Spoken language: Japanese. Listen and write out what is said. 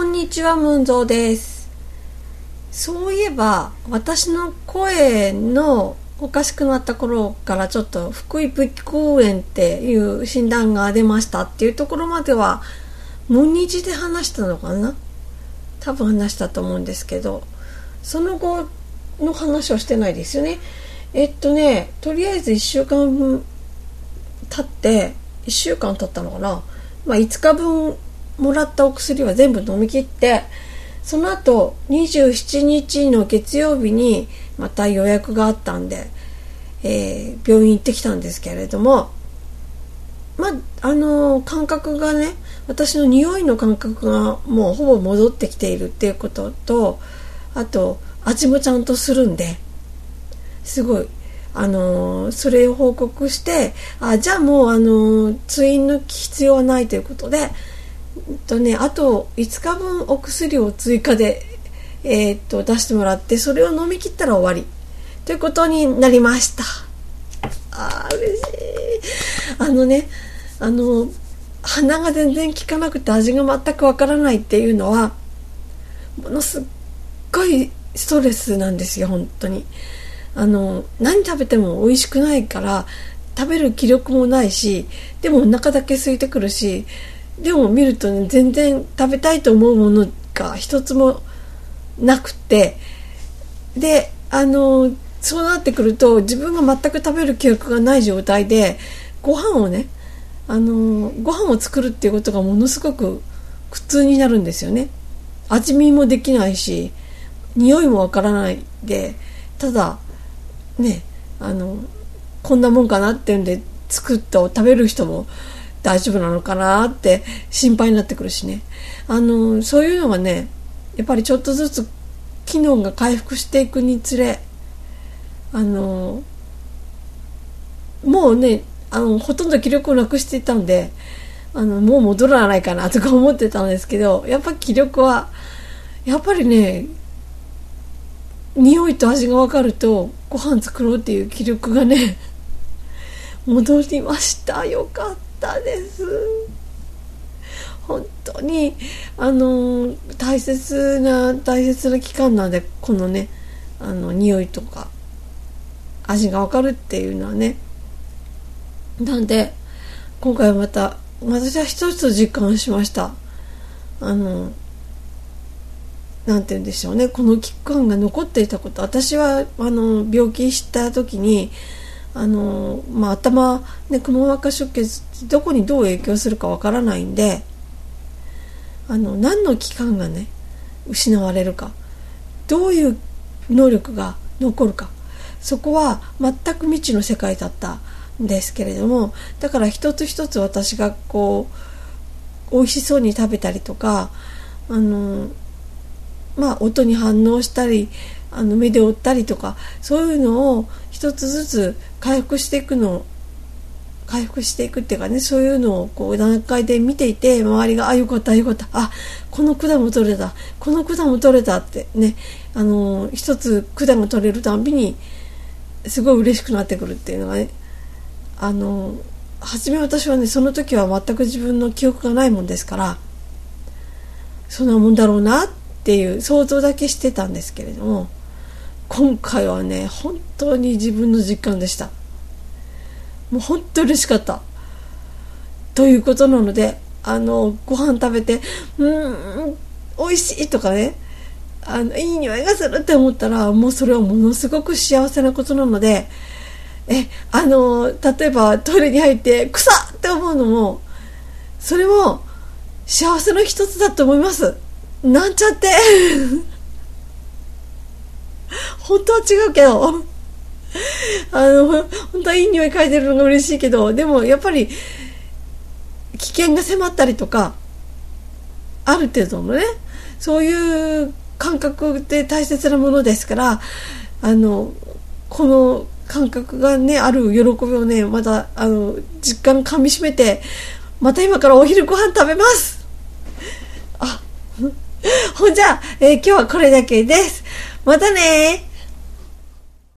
こんにちは、ムンゾーです。そういえば、私の声のおかしくなった頃からちょっと福井武器公園っていう診断が出ましたっていうところまでは、無日で話したのかな？多分話したと思うんですけど、その後の話をしてないですよね。えっとね、とりあえず1週間分経って、1週間経ったのかな？まあ5日分もらったお薬は全部飲み切ってその後27日の月曜日にまた予約があったんで、えー病院行ってきたんですけれどもまああの感覚がね私の匂いの感覚がもうほぼ戻ってきているっていうこととあと味もちゃんとするんですごいあのそれを報告してあじゃあもうあの通院の必要はないということで、とね、あと5日分お薬を追加で、えーっと出してもらってそれを飲み切ったら終わり。ということになりました。あー嬉しい。あのねあの鼻が全然効かなくて味が全くわからないっていうのはものすっごいストレスなんですよ本当に。あの何食べても美味しくないから食べる気力もないしでもお腹だけ空いてくるしでも見ると、ね、全然食べたいと思うものが一つもなくてであのそうなってくると自分が全く食べる気力がない状態でご飯をねあのご飯を作るっていうことがものすごく苦痛になるんですよね。味見もできないし匂いもわからないでただねあのこんなもんかなっていうんで作ったを食べる人も大丈夫なのかなって心配になってくるしね。あのそういうのがねやっぱりちょっとずつ機能が回復していくにつれあのもうねあのほとんど気力をなくしていたんであのもう戻らないかなとか思ってたんですけどやっぱ気力はやっぱりね匂いと味が分かるとご飯作ろうっていう気力がね戻りました。よかった。たです。本当にあの大切な大切な期間なんでこのねあの匂いとか味が分かるっていうのはね。なんで今回また私は一つ実感しました。あのなんて言うんでしょうね。この期間が残っていたこと。私はあの病気した時にあの、まあ、頭、ね、くも膜下出血ってどこにどう影響するかわからないんであの何の期間がね失われるかどういう能力が残るかそこは全く未知の世界だったんですけれどもだから一つ一つ私がこう美味しそうに食べたりとかあのまあ、音に反応したりあの目で追ったりとかそういうのを一つずつ回復していくの回復していくっていうかねそういうのをこう段階で見ていて周りが「あよかったよかったあこの管も取れたこの管も取れた」ってねあの一つ管が取れるたんびにすごい嬉しくなってくるっていうのがねあの初め私はねその時は全く自分の記憶がないもんですからそんなもんだろうなっていう想像だけしてたんですけれども今回はね本当に自分の実感でした。もう本当嬉しかった。ということなのであのご飯食べてうーん美味しいとかねあのいい匂いがするって思ったらもうそれはものすごく幸せなことなのでえあの例えばトイレに入って草って思うのもそれも幸せの一つだと思います。なんちゃって。本当は違うけど。あの本当はいい匂い嗅いでるのが嬉しいけど。でもやっぱり危険が迫ったりとかある程度のねそういう感覚って大切なものですからあのこの感覚がねある喜びをねまたあの実感かみしめてまた今からお昼ご飯食べます。あほんじゃ、えー今日はこれだけです。またね